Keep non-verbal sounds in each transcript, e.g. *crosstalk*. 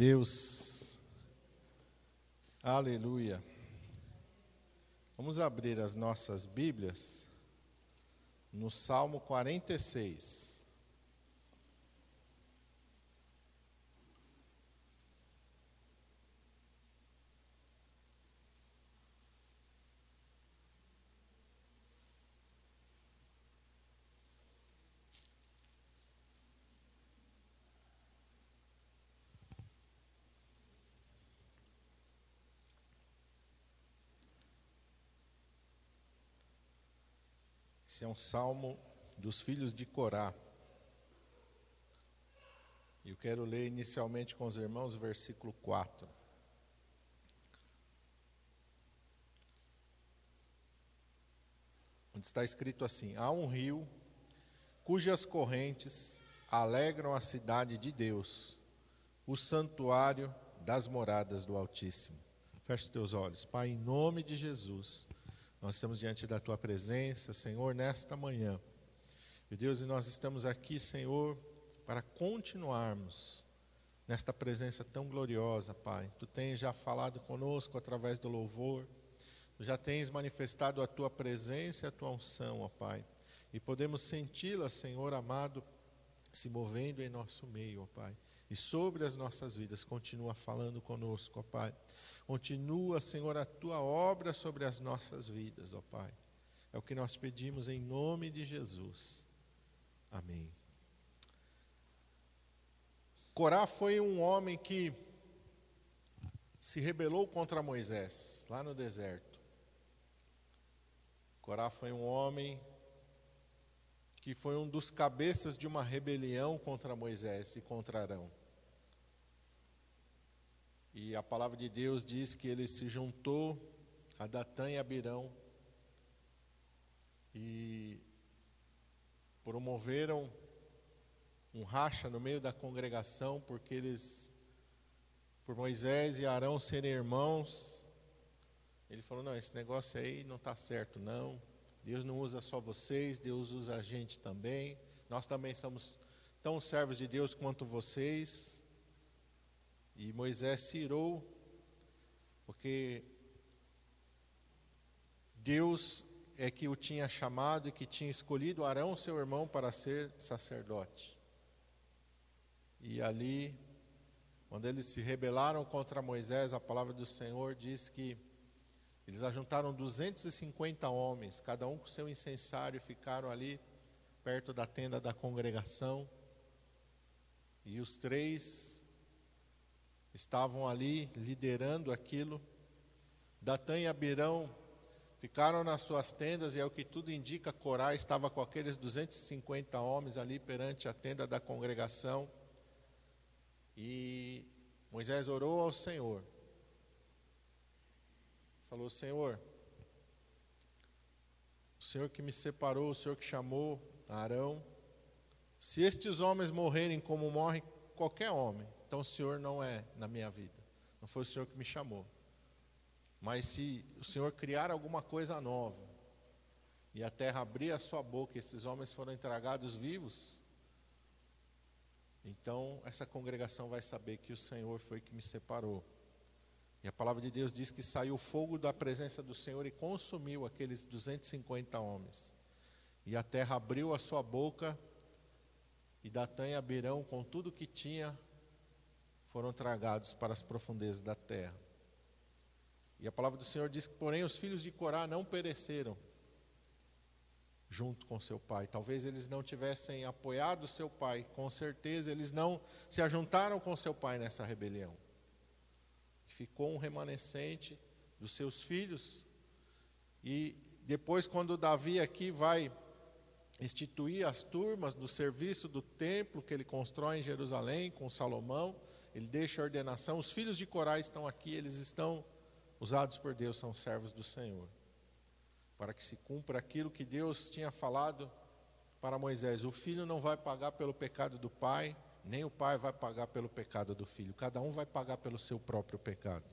Deus. Aleluia. Vamos abrir as nossas Bíblias no Salmo 46. Esse é um salmo dos filhos de Corá. Eu quero ler inicialmente com os irmãos o versículo 4. Onde está escrito assim: Há um rio cujas correntes alegram a cidade de Deus, o santuário das moradas do Altíssimo. Feche teus olhos, Pai, em nome de Jesus. Nós estamos diante da tua presença, Senhor, nesta manhã. E Deus, e nós estamos aqui, Senhor, para continuarmos nesta presença tão gloriosa, Pai. Tu tens já falado conosco através do louvor, tu já tens manifestado a tua presença e a tua unção, ó Pai. E podemos senti-la, Senhor amado, se movendo em nosso meio, ó Pai. E sobre as nossas vidas, continua falando conosco, ó Pai. Continua, Senhor, a tua obra sobre as nossas vidas, ó Pai. É o que nós pedimos em nome de Jesus. Amém. Corá foi um homem que se rebelou contra Moisés, lá no deserto. Corá foi um homem que foi um dos cabeças de uma rebelião contra Moisés e contra Arão. E a palavra de Deus diz que ele se juntou a Datã e Abirão e promoveram um racha no meio da congregação, porque eles, por Moisés e Arão serem irmãos, ele falou: não, esse negócio aí não está certo, não. Deus não usa só vocês, Deus usa a gente também. Nós também somos tão servos de Deus quanto vocês. E Moisés se irou, porque Deus é que o tinha chamado e que tinha escolhido Arão, seu irmão, para ser sacerdote. E ali, quando eles se rebelaram contra Moisés, a palavra do Senhor diz que eles ajuntaram 250 homens, cada um com seu incensário, e ficaram ali perto da tenda da congregação. E os três estavam ali liderando aquilo. Datã e Abirão ficaram nas suas tendas, e é o que tudo indica, Corá estava com aqueles 250 homens ali perante a tenda da congregação. E Moisés orou ao Senhor. Falou: Senhor, o Senhor que me separou, o Senhor que chamou Arão, se estes homens morrerem como morre qualquer homem, então o Senhor não é na minha vida. Não foi o Senhor que me chamou. Mas se o Senhor criar alguma coisa nova e a terra abrir a sua boca e esses homens foram entregados vivos, então essa congregação vai saber que o Senhor foi que me separou. E a palavra de Deus diz que saiu fogo da presença do Senhor e consumiu aqueles 250 homens. E a terra abriu a sua boca e Datã e Abirão, com tudo que tinha, foram tragados para as profundezas da terra. E a palavra do Senhor diz que, porém, os filhos de Corá não pereceram junto com seu pai. Talvez eles não tivessem apoiado seu pai, com certeza eles não se ajuntaram com seu pai nessa rebelião. Ficou um remanescente dos seus filhos. E depois, quando Davi aqui vai instituir as turmas do serviço do templo que ele constrói em Jerusalém com Salomão, ele deixa a ordenação. Os filhos de Corá estão aqui, eles estão usados por Deus, são servos do Senhor. Para que se cumpra aquilo que Deus tinha falado para Moisés: o filho não vai pagar pelo pecado do pai, nem o pai vai pagar pelo pecado do filho, cada um vai pagar pelo seu próprio pecado.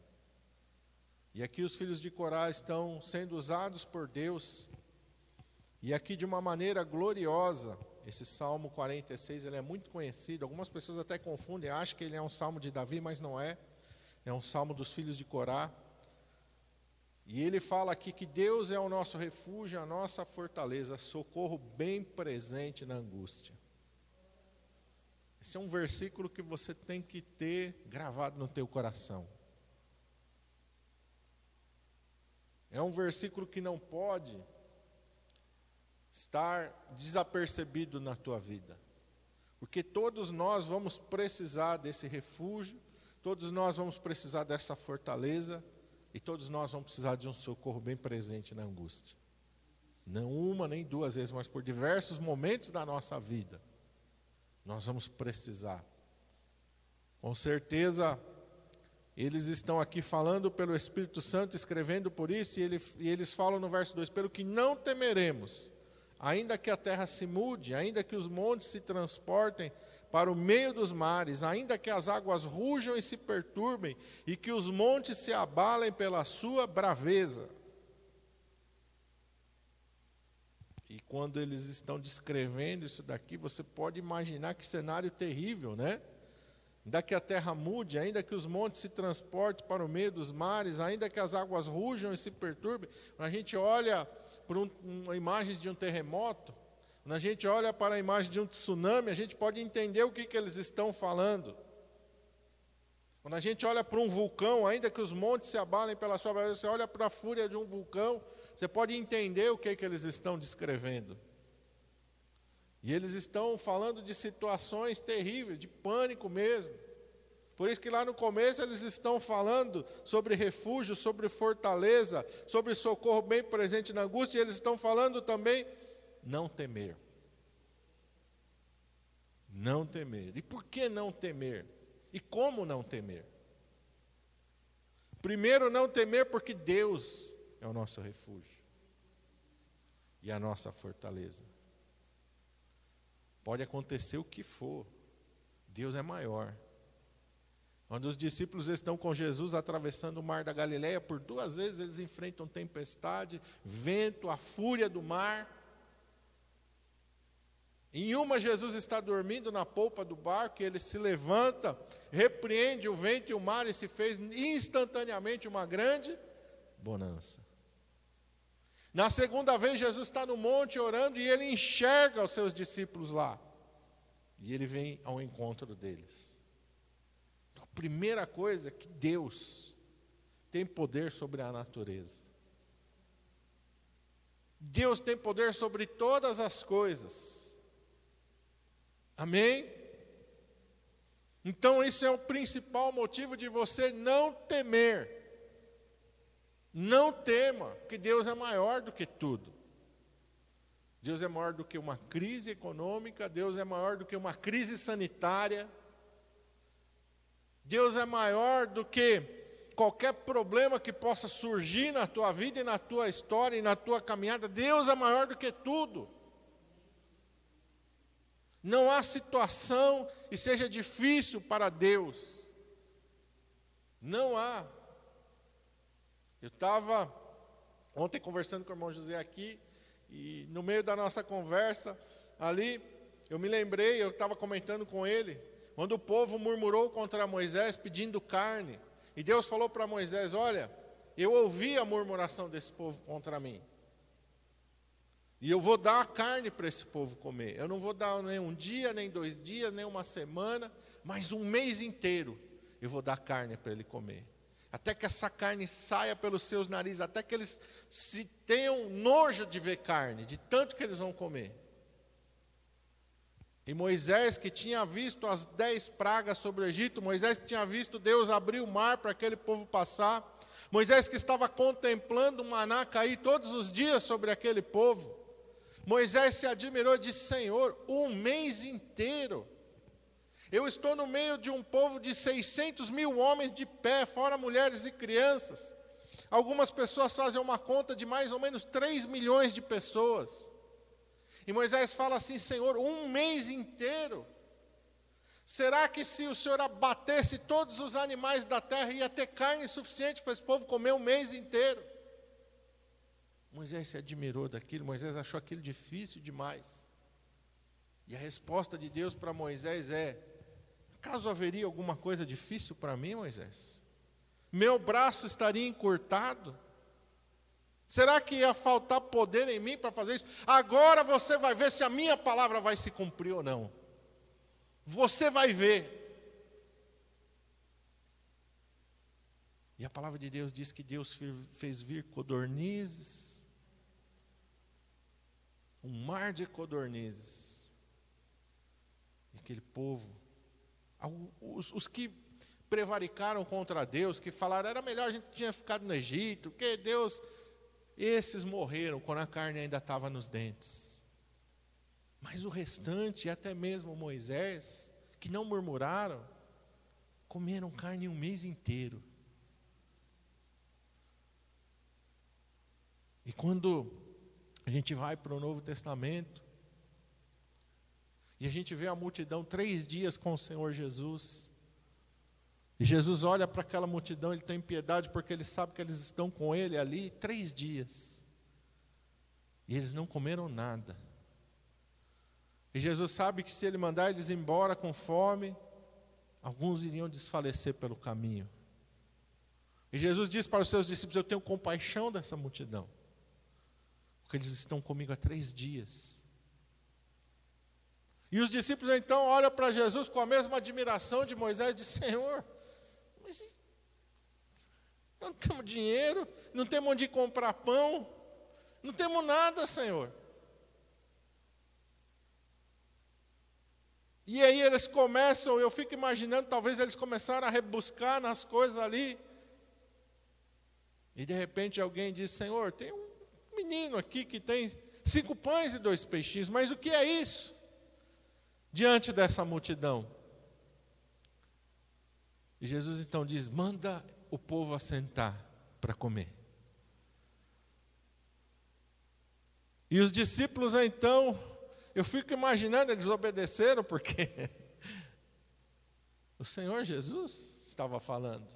E aqui os filhos de Corá estão sendo usados por Deus, e aqui de uma maneira gloriosa, esse Salmo 46, ele é muito conhecido. Algumas pessoas até confundem, acham que ele é um salmo de Davi, mas não é. É um salmo dos filhos de Corá. E ele fala aqui que Deus é o nosso refúgio, a nossa fortaleza, socorro bem presente na angústia. Esse é um versículo que você tem que ter gravado no teu coração. É um versículo que não pode estar desapercebido na tua vida. Porque todos nós vamos precisar desse refúgio, todos nós vamos precisar dessa fortaleza e todos nós vamos precisar de um socorro bem presente na angústia. Não uma nem duas vezes, mas por diversos momentos da nossa vida. Nós vamos precisar. Com certeza, eles estão aqui falando pelo Espírito Santo, escrevendo por isso, e, ele, e eles falam no verso 2: pelo que não temeremos, ainda que a terra se mude, ainda que os montes se transportem para o meio dos mares, ainda que as águas rujam e se perturbem, e que os montes se abalem pela sua braveza. E quando eles estão descrevendo isso daqui, você pode imaginar que cenário terrível, né? Ainda que a terra mude, ainda que os montes se transportem para o meio dos mares, ainda que as águas rujam e se perturbem, a gente olha para um, uma imagem de um terremoto, quando a gente olha para a imagem de um tsunami, a gente pode entender o que, que eles estão falando. Quando a gente olha para um vulcão, ainda que os montes se abalem pela sua braveza, você olha para a fúria de um vulcão, você pode entender o que, que eles estão descrevendo. E eles estão falando de situações terríveis, de pânico mesmo. Por isso que lá no começo eles estão falando sobre refúgio, sobre fortaleza, sobre socorro bem presente na angústia, e eles estão falando também não temer. Não temer. E por que não temer? E como não temer? Primeiro, não temer porque Deus é o nosso refúgio e a nossa fortaleza. Pode acontecer o que for, Deus é maior. Quando os discípulos estão com Jesus atravessando o mar da Galileia, por duas vezes eles enfrentam tempestade, vento, a fúria do mar. Em uma, Jesus está dormindo na polpa do barco, e ele se levanta, repreende o vento e o mar, e se fez instantaneamente uma grande bonança. Na segunda vez, Jesus está no monte orando e ele enxerga os seus discípulos lá. E ele vem ao encontro deles. Primeira coisa é que Deus tem poder sobre a natureza. Deus tem poder sobre todas as coisas. Amém? Então, isso é o principal motivo de você não temer. Não tema, porque Deus é maior do que tudo. Deus é maior do que uma crise econômica, Deus é maior do que uma crise sanitária. Deus é maior do que qualquer problema que possa surgir na tua vida e na tua história e na tua caminhada. Deus é maior do que tudo. Não há situação e seja difícil para Deus. Não há. Eu estava ontem conversando com o irmão José aqui, e no meio da nossa conversa, ali, eu me lembrei, eu estava comentando com ele, quando o povo murmurou contra Moisés pedindo carne, e Deus falou para Moisés: Olha, eu ouvi a murmuração desse povo contra mim. E eu vou dar a carne para esse povo comer. Eu não vou dar nem um dia, nem dois dias, nem uma semana, mas um mês inteiro eu vou dar carne para ele comer. Até que essa carne saia pelos seus narizes, até que eles se tenham nojo de ver carne, de tanto que eles vão comer. E Moisés, que tinha visto as dez pragas sobre o Egito, Moisés que tinha visto Deus abrir o mar para aquele povo passar, Moisés que estava contemplando o maná cair todos os dias sobre aquele povo, Moisés se admirou e disse: Senhor, um mês inteiro. Eu estou no meio de um povo de 600 mil homens de pé, fora mulheres e crianças. Algumas pessoas fazem uma conta de mais ou menos 3 milhões de pessoas. E Moisés fala assim: Senhor, um mês inteiro. Será que se o Senhor abatesse todos os animais da terra, ia ter carne suficiente para esse povo comer um mês inteiro? Moisés se admirou daquilo, Moisés achou aquilo difícil demais. E a resposta de Deus para Moisés é: Acaso haveria alguma coisa difícil para mim, Moisés? Meu braço estaria encurtado? Será que ia faltar poder em mim para fazer isso? Agora você vai ver se a minha palavra vai se cumprir ou não. Você vai ver. E a palavra de Deus diz que Deus fez vir codornizes, um mar de codornizes. E aquele povo, os, os que prevaricaram contra Deus, que falaram era melhor a gente tinha ficado no Egito, porque Deus esses morreram quando a carne ainda estava nos dentes. Mas o restante, até mesmo Moisés, que não murmuraram, comeram carne um mês inteiro. E quando a gente vai para o Novo Testamento, e a gente vê a multidão três dias com o Senhor Jesus, e Jesus olha para aquela multidão, ele tem piedade, porque ele sabe que eles estão com ele ali três dias. E eles não comeram nada. E Jesus sabe que se ele mandar eles embora com fome, alguns iriam desfalecer pelo caminho. E Jesus diz para os seus discípulos: Eu tenho compaixão dessa multidão, porque eles estão comigo há três dias. E os discípulos então olham para Jesus com a mesma admiração de Moisés e dizem: Senhor, não temos dinheiro, não temos onde comprar pão, não temos nada, Senhor. E aí eles começam, eu fico imaginando, talvez eles começaram a rebuscar nas coisas ali. E de repente alguém diz: Senhor, tem um menino aqui que tem cinco pães e dois peixinhos, mas o que é isso? Diante dessa multidão. E Jesus então diz: manda o povo assentar para comer. E os discípulos então, eu fico imaginando, eles obedeceram porque *laughs* o Senhor Jesus estava falando.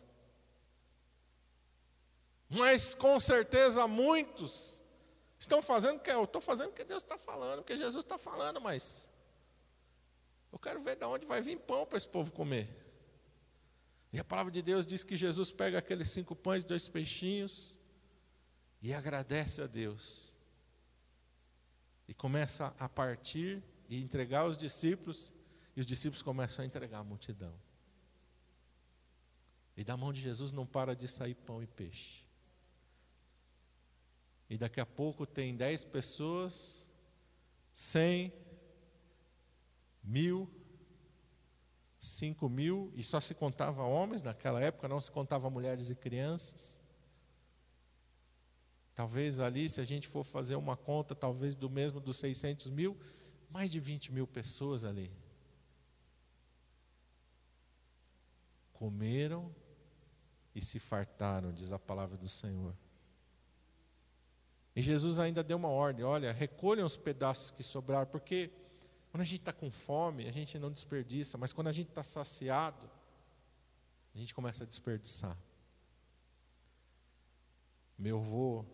Mas com certeza muitos estão fazendo o que eu estou fazendo o que Deus está falando, o que Jesus está falando, mas eu quero ver de onde vai vir pão para esse povo comer. E a palavra de Deus diz que Jesus pega aqueles cinco pães dois peixinhos e agradece a Deus. E começa a partir e entregar aos discípulos, e os discípulos começam a entregar a multidão. E da mão de Jesus não para de sair pão e peixe. E daqui a pouco tem dez pessoas, cem, mil, cinco mil, e só se contava homens naquela época, não se contava mulheres e crianças. Talvez ali, se a gente for fazer uma conta, talvez do mesmo dos 600 mil, mais de 20 mil pessoas ali. Comeram e se fartaram, diz a palavra do Senhor. E Jesus ainda deu uma ordem: olha, recolham os pedaços que sobraram, porque quando a gente está com fome, a gente não desperdiça, mas quando a gente está saciado, a gente começa a desperdiçar. Meu avô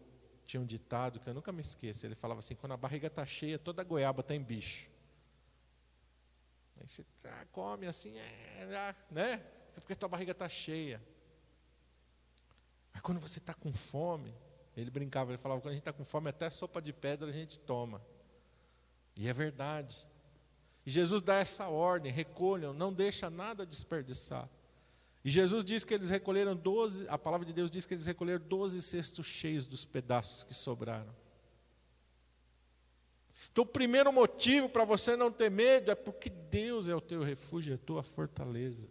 tinha um ditado que eu nunca me esqueço. Ele falava assim: quando a barriga está cheia, toda goiaba tem bicho. Aí você ah, come assim, é, né? É porque tua barriga está cheia. Mas quando você está com fome, ele brincava, ele falava: quando a gente está com fome, até sopa de pedra a gente toma. E é verdade. E Jesus dá essa ordem: recolham, não deixa nada desperdiçar. E Jesus diz que eles recolheram 12, a palavra de Deus diz que eles recolheram 12 cestos cheios dos pedaços que sobraram. Então, o primeiro motivo para você não ter medo é porque Deus é o teu refúgio, é a tua fortaleza.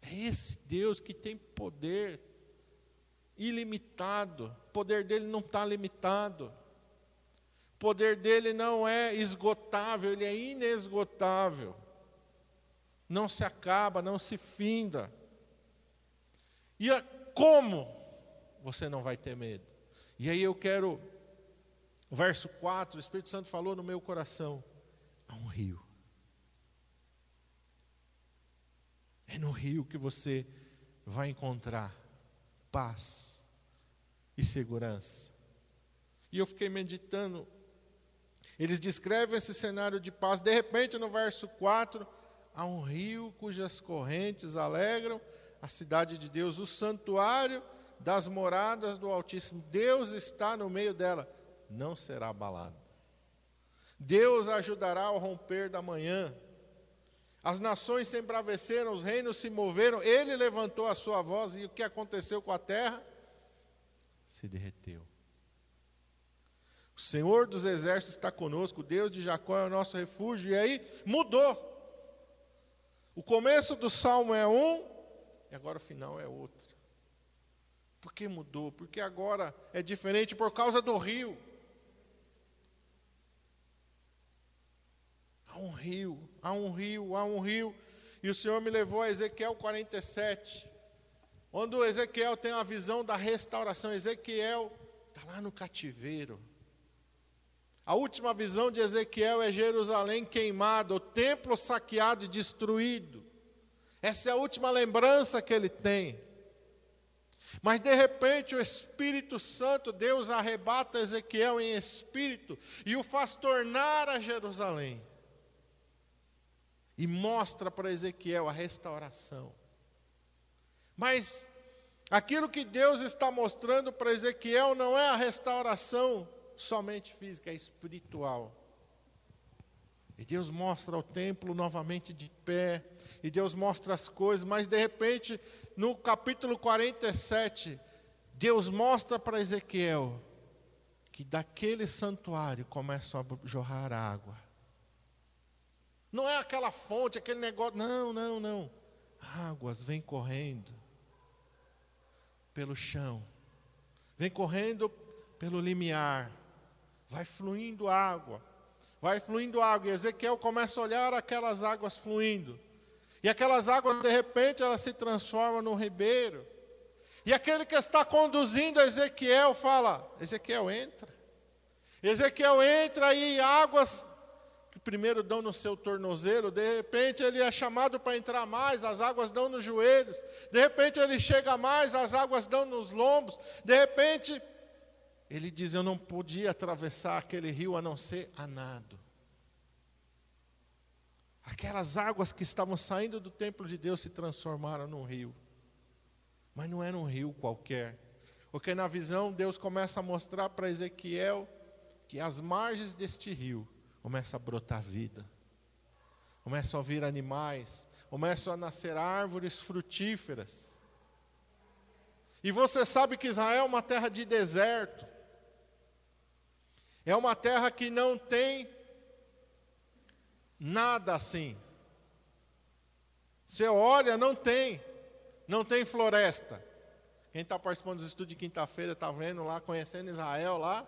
É esse Deus que tem poder ilimitado, o poder dele não está limitado. O poder dele não é esgotável, ele é inesgotável. Não se acaba, não se finda. E como você não vai ter medo? E aí eu quero, verso 4, o Espírito Santo falou no meu coração: há um rio. É no rio que você vai encontrar paz e segurança. E eu fiquei meditando Eles descrevem esse cenário de paz. De repente, no verso 4, há um rio cujas correntes alegram a cidade de Deus, o santuário das moradas do Altíssimo. Deus está no meio dela, não será abalado. Deus ajudará ao romper da manhã. As nações se embraveceram, os reinos se moveram, ele levantou a sua voz e o que aconteceu com a terra? Se derreteu. Senhor dos exércitos está conosco, Deus de Jacó é o nosso refúgio. E aí mudou. O começo do salmo é um, e agora o final é outro. Por que mudou? Porque agora é diferente por causa do rio. Há um rio, há um rio, há um rio. E o Senhor me levou a Ezequiel 47, onde Ezequiel tem a visão da restauração. Ezequiel está lá no cativeiro. A última visão de Ezequiel é Jerusalém queimada, o templo saqueado e destruído. Essa é a última lembrança que ele tem. Mas de repente o Espírito Santo, Deus arrebata Ezequiel em espírito e o faz tornar a Jerusalém. E mostra para Ezequiel a restauração. Mas aquilo que Deus está mostrando para Ezequiel não é a restauração somente física, é espiritual. E Deus mostra o templo novamente de pé, e Deus mostra as coisas, mas de repente, no capítulo 47, Deus mostra para Ezequiel que daquele santuário começa a jorrar água. Não é aquela fonte, aquele negócio, não, não, não. Águas vêm correndo pelo chão, vem correndo pelo limiar vai fluindo água, vai fluindo água. E Ezequiel começa a olhar aquelas águas fluindo. E aquelas águas, de repente, elas se transformam num ribeiro. E aquele que está conduzindo Ezequiel fala: Ezequiel, entra. Ezequiel entra e águas que primeiro dão no seu tornozelo, de repente ele é chamado para entrar mais, as águas dão nos joelhos. De repente ele chega mais, as águas dão nos lombos. De repente ele diz: Eu não podia atravessar aquele rio a não ser a nado. Aquelas águas que estavam saindo do templo de Deus se transformaram num rio. Mas não era um rio qualquer. Porque na visão Deus começa a mostrar para Ezequiel que as margens deste rio começa a brotar vida. Começam a vir animais, começam a nascer árvores frutíferas. E você sabe que Israel é uma terra de deserto. É uma terra que não tem nada assim. Você olha, não tem. Não tem floresta. Quem está participando dos estudos de quinta-feira está vendo lá, conhecendo Israel lá.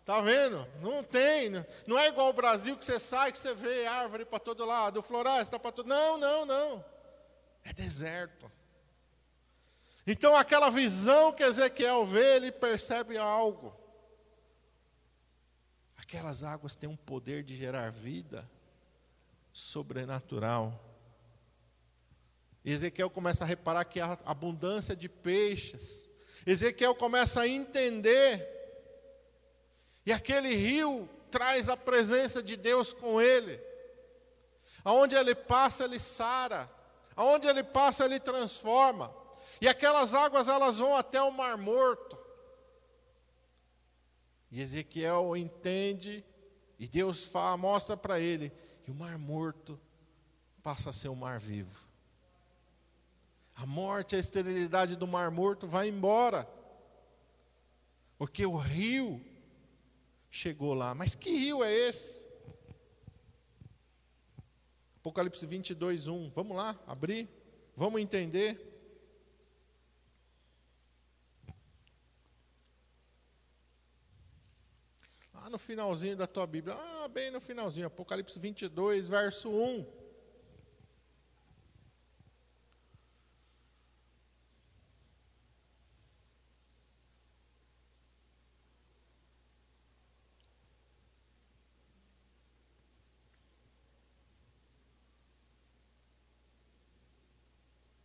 Está vendo? Não tem. Não é igual o Brasil que você sai, que você vê árvore para todo lado, floresta para todo Não, não, não. É deserto. Então aquela visão que Ezequiel vê, ele percebe algo. Aquelas águas têm um poder de gerar vida sobrenatural. Ezequiel começa a reparar que há abundância de peixes. Ezequiel começa a entender. E aquele rio traz a presença de Deus com ele. Aonde ele passa, ele sara. Aonde ele passa, ele transforma. E aquelas águas elas vão até o Mar Morto. E Ezequiel entende, e Deus fala, mostra para ele que o mar morto passa a ser um mar vivo. A morte, a esterilidade do mar morto vai embora. Porque o rio chegou lá. Mas que rio é esse? Apocalipse 22, 1. Vamos lá, abrir. Vamos entender. No finalzinho da tua Bíblia. Ah, bem no finalzinho, Apocalipse 22, verso 1.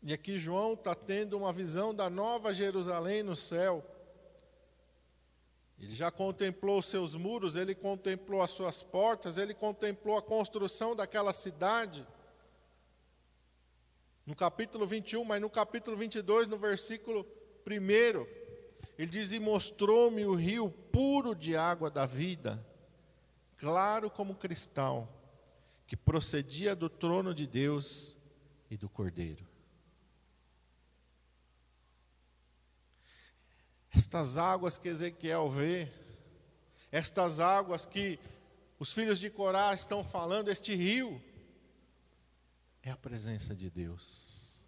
E aqui João está tendo uma visão da nova Jerusalém no céu Ele já contemplou os seus muros, ele contemplou as suas portas, ele contemplou a construção daquela cidade. No capítulo 21, mas no capítulo 22, no versículo 1, ele diz: E mostrou-me o rio puro de água da vida, claro como cristal, que procedia do trono de Deus e do Cordeiro. Estas águas que Ezequiel vê, estas águas que os filhos de Corá estão falando, este rio, é a presença de Deus.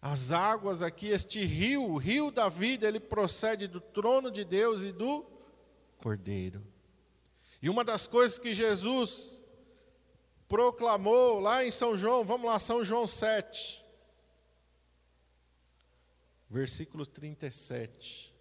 As águas aqui, este rio, o rio da vida, ele procede do trono de Deus e do Cordeiro. E uma das coisas que Jesus proclamou lá em São João, vamos lá, São João 7, versículo 37.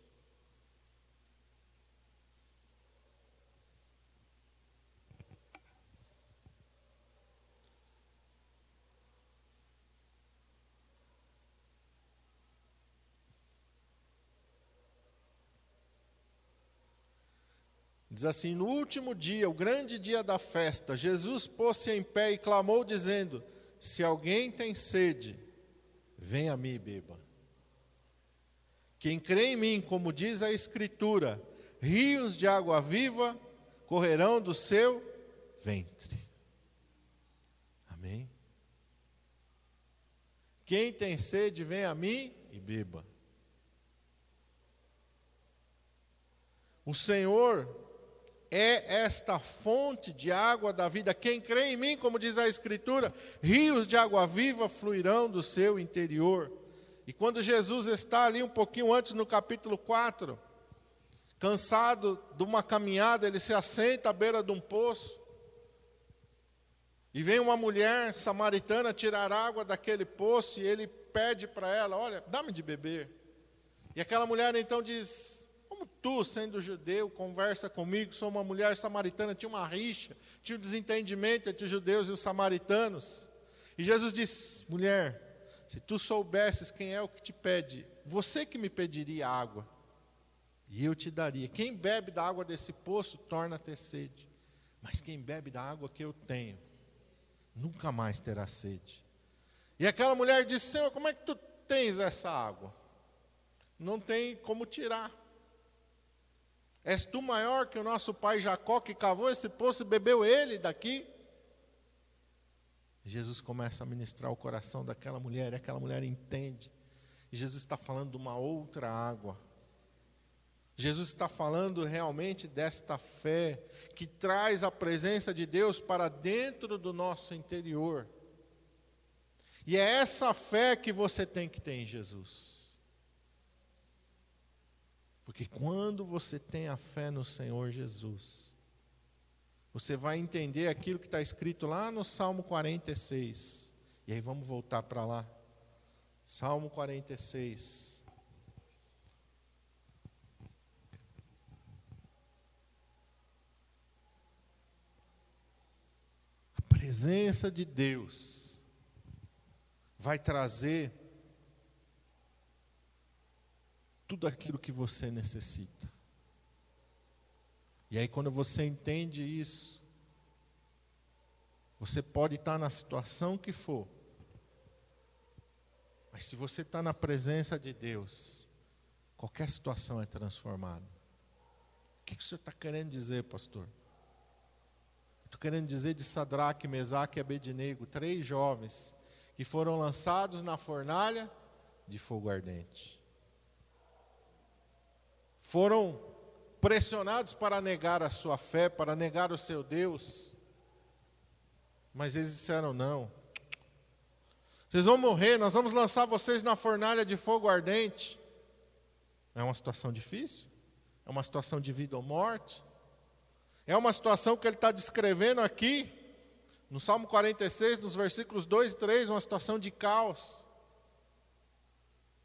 Diz assim: No último dia, o grande dia da festa, Jesus pôs-se em pé e clamou, dizendo: Se alguém tem sede, venha a mim e beba. Quem crê em mim, como diz a Escritura, rios de água viva correrão do seu ventre. Amém? Quem tem sede, vem a mim e beba. O Senhor é esta fonte de água da vida. Quem crê em mim, como diz a Escritura, rios de água viva fluirão do seu interior. E quando Jesus está ali um pouquinho antes, no capítulo 4, cansado de uma caminhada, ele se assenta à beira de um poço. E vem uma mulher samaritana tirar água daquele poço e ele pede para ela: Olha, dá-me de beber. E aquela mulher então diz: Como tu, sendo judeu, conversa comigo? Sou uma mulher samaritana. Tinha uma rixa, tinha um desentendimento entre os judeus e os samaritanos. E Jesus diz: Mulher, se tu soubesses quem é o que te pede, você que me pediria água, e eu te daria. Quem bebe da água desse poço torna a ter sede, mas quem bebe da água que eu tenho, nunca mais terá sede. E aquela mulher disse: Senhor, como é que tu tens essa água? Não tem como tirar. És tu maior que o nosso pai Jacó que cavou esse poço e bebeu ele daqui? Jesus começa a ministrar o coração daquela mulher, e aquela mulher entende. E Jesus está falando de uma outra água. Jesus está falando realmente desta fé que traz a presença de Deus para dentro do nosso interior. E é essa fé que você tem que ter em Jesus. Porque quando você tem a fé no Senhor Jesus, você vai entender aquilo que está escrito lá no Salmo 46. E aí vamos voltar para lá. Salmo 46. A presença de Deus vai trazer tudo aquilo que você necessita. E aí, quando você entende isso, você pode estar na situação que for, mas se você está na presença de Deus, qualquer situação é transformada. O que, que o senhor está querendo dizer, pastor? Estou querendo dizer de Sadraque, Mesaque e Abednego, três jovens que foram lançados na fornalha de fogo ardente. Foram pressionados para negar a sua fé, para negar o seu Deus. Mas eles disseram: não. Vocês vão morrer, nós vamos lançar vocês na fornalha de fogo ardente. É uma situação difícil? É uma situação de vida ou morte? É uma situação que ele está descrevendo aqui, no Salmo 46, nos versículos 2 e 3, uma situação de caos.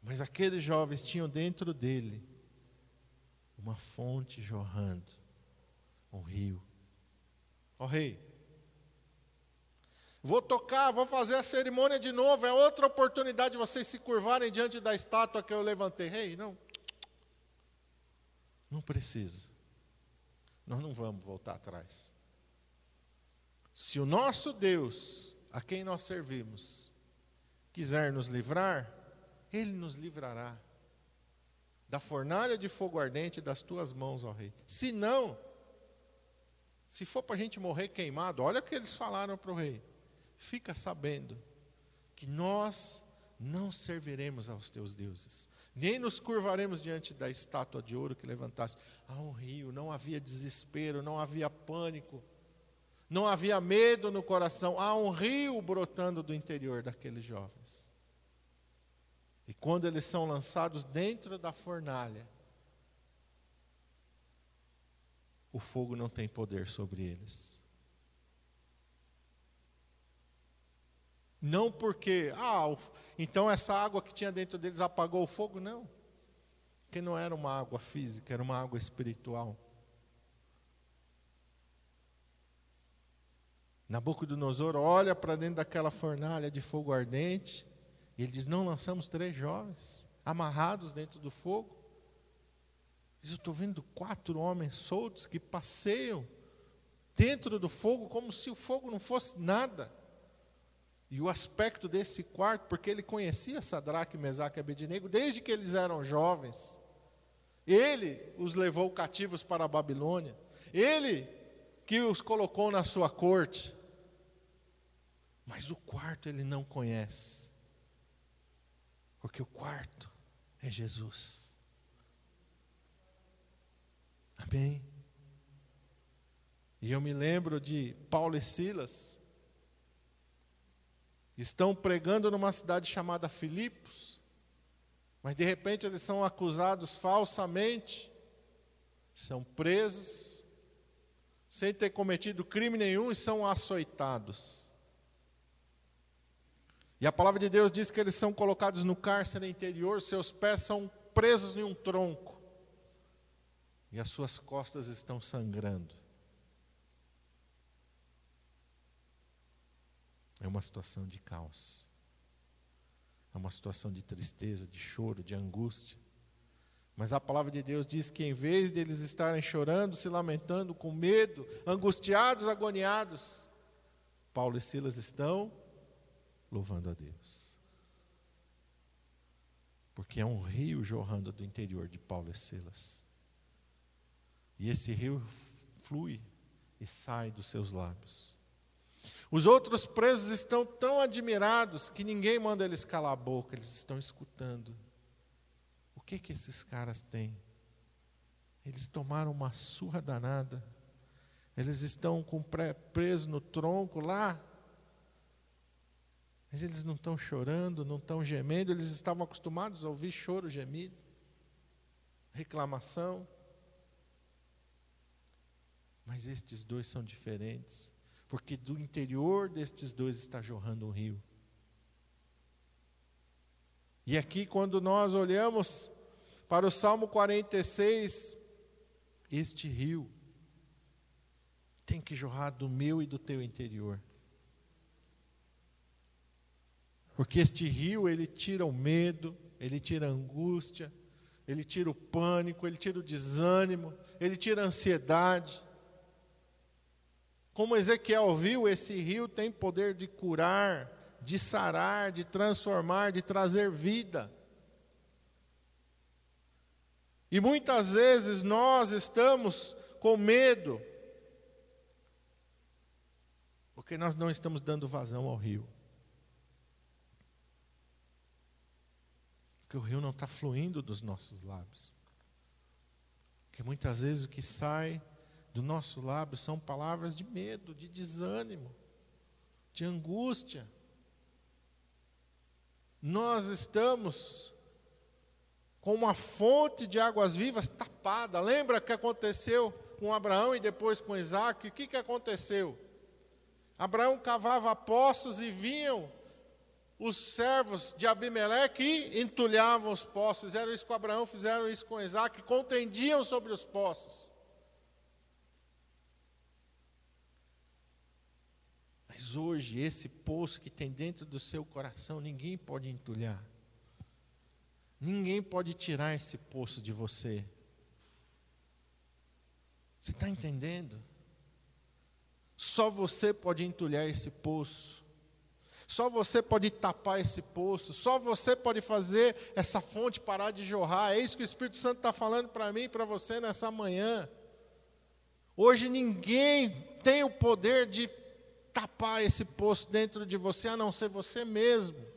Mas aqueles jovens tinham dentro dele uma fonte jorrando, um rio. Ó oh, rei, vou tocar, vou fazer a cerimônia de novo, é outra oportunidade de vocês se curvarem diante da estátua que eu levantei. Rei, não. Não precisa. Nós não vamos voltar atrás. Se o nosso Deus, a quem nós servimos, quiser nos livrar, Ele nos livrará da fornalha de fogo ardente das tuas mãos, ó Rei. Se não, se for para a gente morrer queimado, olha o que eles falaram para o rei. Fica sabendo que nós não serviremos aos teus deuses, nem nos curvaremos diante da estátua de ouro que levantaste. Há um rio, não havia desespero, não havia pânico, não havia medo no coração. Há um rio brotando do interior daqueles jovens. E quando eles são lançados dentro da fornalha, o fogo não tem poder sobre eles. Não porque, ah, então essa água que tinha dentro deles apagou o fogo, não. Porque não era uma água física, era uma água espiritual. Nabucodonosor olha para dentro daquela fornalha de fogo ardente ele diz: Não lançamos três jovens amarrados dentro do fogo. Diz: Eu estou vendo quatro homens soltos que passeiam dentro do fogo como se o fogo não fosse nada. E o aspecto desse quarto, porque ele conhecia Sadraque, Mesaque e Abednego desde que eles eram jovens. Ele os levou cativos para a Babilônia. Ele que os colocou na sua corte. Mas o quarto ele não conhece. Porque o quarto é Jesus. Amém? E eu me lembro de Paulo e Silas. Estão pregando numa cidade chamada Filipos. Mas de repente eles são acusados falsamente. São presos. Sem ter cometido crime nenhum e são açoitados. E a palavra de Deus diz que eles são colocados no cárcere interior, seus pés são presos em um tronco, e as suas costas estão sangrando. É uma situação de caos, é uma situação de tristeza, de choro, de angústia. Mas a palavra de Deus diz que em vez de eles estarem chorando, se lamentando, com medo, angustiados, agoniados, Paulo e Silas estão louvando a Deus. Porque é um rio jorrando do interior de Paulo e Silas. E esse rio flui e sai dos seus lábios. Os outros presos estão tão admirados que ninguém manda eles calar a boca, eles estão escutando. O que que esses caras têm? Eles tomaram uma surra danada. Eles estão com preso no tronco lá mas eles não estão chorando, não estão gemendo, eles estavam acostumados a ouvir choro, gemido, reclamação. Mas estes dois são diferentes, porque do interior destes dois está jorrando um rio. E aqui, quando nós olhamos para o Salmo 46, este rio tem que jorrar do meu e do teu interior. Porque este rio, ele tira o medo, ele tira a angústia, ele tira o pânico, ele tira o desânimo, ele tira a ansiedade. Como Ezequiel viu, esse rio tem poder de curar, de sarar, de transformar, de trazer vida. E muitas vezes nós estamos com medo, porque nós não estamos dando vazão ao rio. Porque o rio não está fluindo dos nossos lábios. Porque muitas vezes o que sai do nosso lábio são palavras de medo, de desânimo, de angústia. Nós estamos com uma fonte de águas vivas tapada. Lembra que aconteceu com Abraão e depois com Isaac? O que, que aconteceu? Abraão cavava poços e vinham os servos de Abimeleque entulhavam os poços, fizeram isso com Abraão, fizeram isso com Isaac, contendiam sobre os poços. Mas hoje, esse poço que tem dentro do seu coração, ninguém pode entulhar. Ninguém pode tirar esse poço de você. Você está entendendo? Só você pode entulhar esse poço. Só você pode tapar esse poço. Só você pode fazer essa fonte parar de jorrar. É isso que o Espírito Santo está falando para mim e para você nessa manhã. Hoje ninguém tem o poder de tapar esse poço dentro de você, a não ser você mesmo.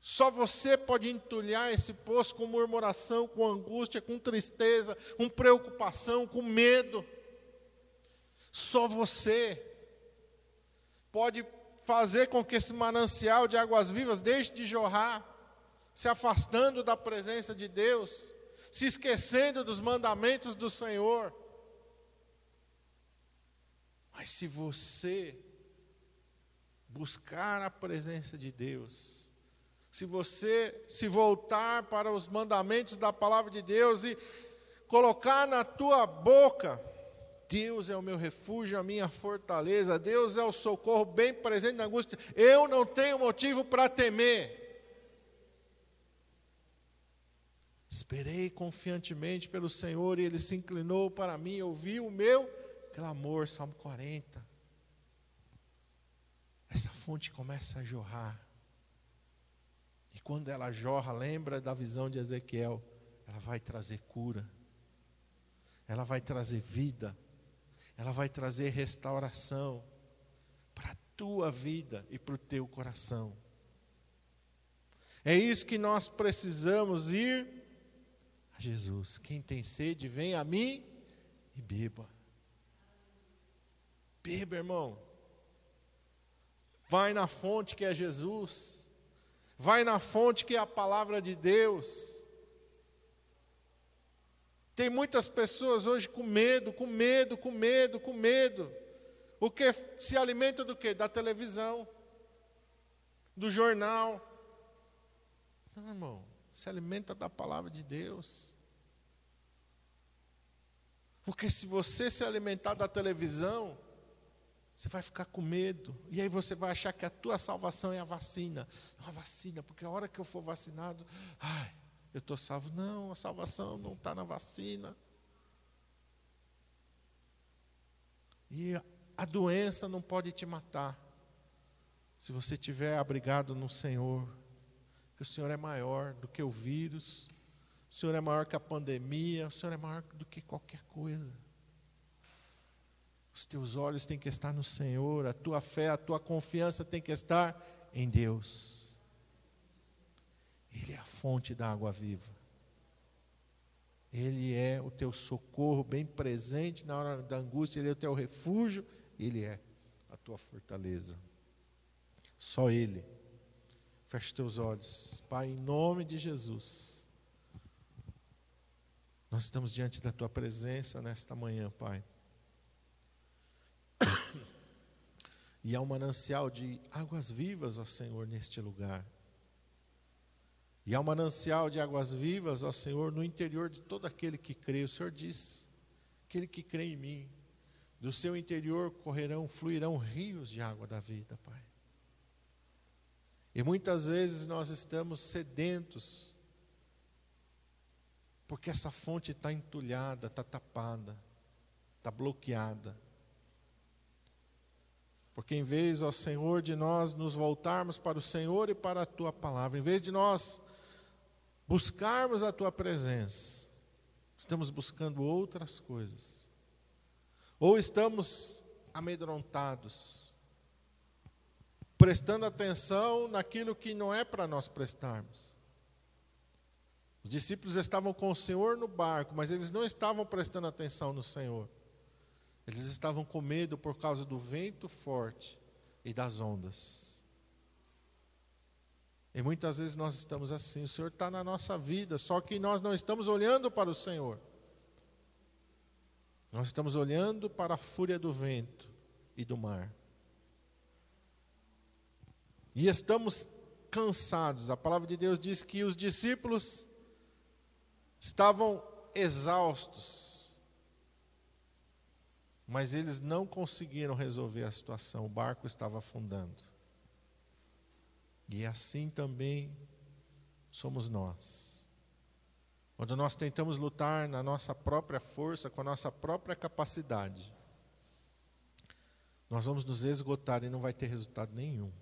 Só você pode entulhar esse poço com murmuração, com angústia, com tristeza, com preocupação, com medo. Só você pode fazer com que esse manancial de águas vivas deixe de jorrar, se afastando da presença de Deus, se esquecendo dos mandamentos do Senhor. Mas se você buscar a presença de Deus, se você se voltar para os mandamentos da palavra de Deus e colocar na tua boca, Deus é o meu refúgio, a minha fortaleza, Deus é o socorro bem presente na angústia, eu não tenho motivo para temer. Esperei confiantemente pelo Senhor e ele se inclinou para mim, ouviu o meu clamor, Salmo 40. Essa fonte começa a jorrar quando ela jorra, lembra da visão de Ezequiel, ela vai trazer cura, ela vai trazer vida, ela vai trazer restauração para a tua vida e para o teu coração. É isso que nós precisamos ir a Jesus. Quem tem sede, vem a mim e beba. Beba, irmão. Vai na fonte que é Jesus. Vai na fonte que é a palavra de Deus. Tem muitas pessoas hoje com medo, com medo, com medo, com medo. O que se alimenta do que? Da televisão, do jornal. Não, irmão, se alimenta da palavra de Deus. Porque se você se alimentar da televisão, você vai ficar com medo. E aí você vai achar que a tua salvação é a vacina. Uma vacina, porque a hora que eu for vacinado, ai, eu estou salvo. Não, a salvação não está na vacina. E a doença não pode te matar. Se você estiver abrigado no Senhor, que o Senhor é maior do que o vírus, o Senhor é maior que a pandemia, o Senhor é maior do que qualquer coisa. Os teus olhos têm que estar no Senhor, a tua fé, a tua confiança tem que estar em Deus. Ele é a fonte da água viva. Ele é o teu socorro bem presente na hora da angústia, Ele é o teu refúgio, Ele é a tua fortaleza. Só Ele. Feche teus olhos. Pai, em nome de Jesus. Nós estamos diante da tua presença nesta manhã, Pai. *coughs* E há um manancial de águas vivas, ó Senhor, neste lugar. E há um manancial de águas vivas, ó Senhor, no interior de todo aquele que crê. O Senhor diz: aquele que crê em mim, do seu interior correrão, fluirão rios de água da vida, Pai. E muitas vezes nós estamos sedentos, porque essa fonte está entulhada, está tapada, está bloqueada. Porque em vez, ó Senhor, de nós nos voltarmos para o Senhor e para a tua palavra, em vez de nós buscarmos a tua presença, estamos buscando outras coisas. Ou estamos amedrontados, prestando atenção naquilo que não é para nós prestarmos. Os discípulos estavam com o Senhor no barco, mas eles não estavam prestando atenção no Senhor. Eles estavam com medo por causa do vento forte e das ondas. E muitas vezes nós estamos assim, o Senhor está na nossa vida, só que nós não estamos olhando para o Senhor. Nós estamos olhando para a fúria do vento e do mar. E estamos cansados. A palavra de Deus diz que os discípulos estavam exaustos mas eles não conseguiram resolver a situação, o barco estava afundando. E assim também somos nós. Quando nós tentamos lutar na nossa própria força, com a nossa própria capacidade, nós vamos nos esgotar e não vai ter resultado nenhum.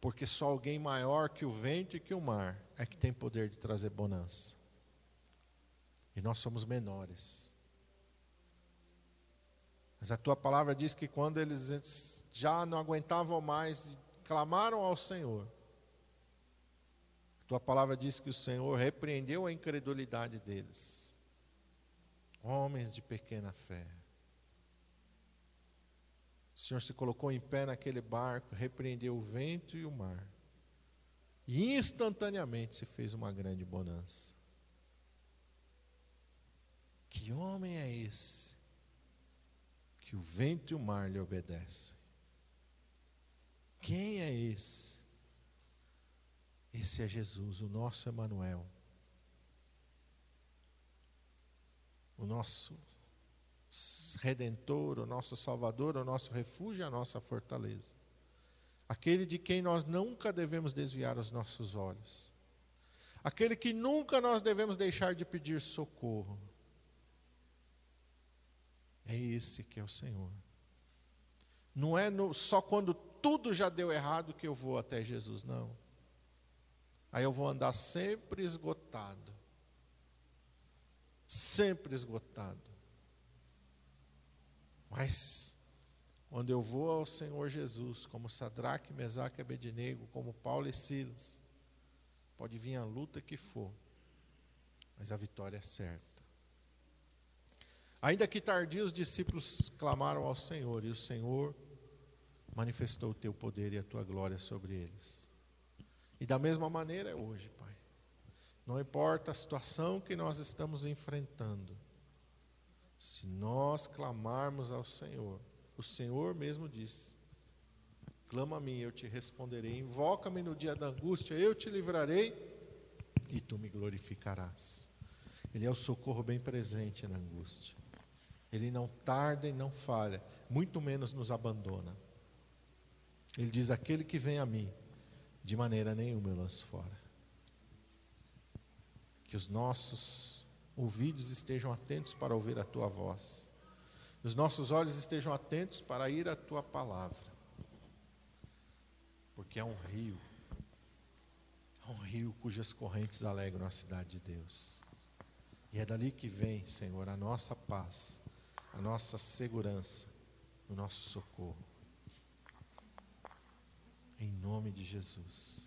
Porque só alguém maior que o vento e que o mar é que tem poder de trazer bonança. E nós somos menores. Mas a tua palavra diz que quando eles já não aguentavam mais, clamaram ao Senhor. Tua palavra diz que o Senhor repreendeu a incredulidade deles. Homens de pequena fé. O Senhor se colocou em pé naquele barco, repreendeu o vento e o mar. E instantaneamente se fez uma grande bonança. Que homem é esse? Que o vento e o mar lhe obedecem. Quem é esse? Esse é Jesus, o nosso Emanuel. O nosso redentor, o nosso salvador, o nosso refúgio, a nossa fortaleza. Aquele de quem nós nunca devemos desviar os nossos olhos. Aquele que nunca nós devemos deixar de pedir socorro. É esse que é o Senhor. Não é no, só quando tudo já deu errado que eu vou até Jesus, não. Aí eu vou andar sempre esgotado. Sempre esgotado. Mas, quando eu vou ao Senhor Jesus, como Sadraque, Mesaque e Abednego, como Paulo e Silas, pode vir a luta que for, mas a vitória é certa. Ainda que tardios, os discípulos clamaram ao Senhor, e o Senhor manifestou o teu poder e a tua glória sobre eles. E da mesma maneira é hoje, Pai. Não importa a situação que nós estamos enfrentando, se nós clamarmos ao Senhor, o Senhor mesmo disse: Clama a mim, eu te responderei. Invoca-me no dia da angústia, eu te livrarei e tu me glorificarás. Ele é o socorro bem presente na angústia. Ele não tarda e não falha, muito menos nos abandona. Ele diz: Aquele que vem a mim, de maneira nenhuma eu lanço fora. Que os nossos ouvidos estejam atentos para ouvir a tua voz, os nossos olhos estejam atentos para ir à tua palavra, porque é um rio, é um rio cujas correntes alegram a cidade de Deus, e é dali que vem, Senhor, a nossa paz, a nossa segurança, o nosso socorro. Em nome de Jesus.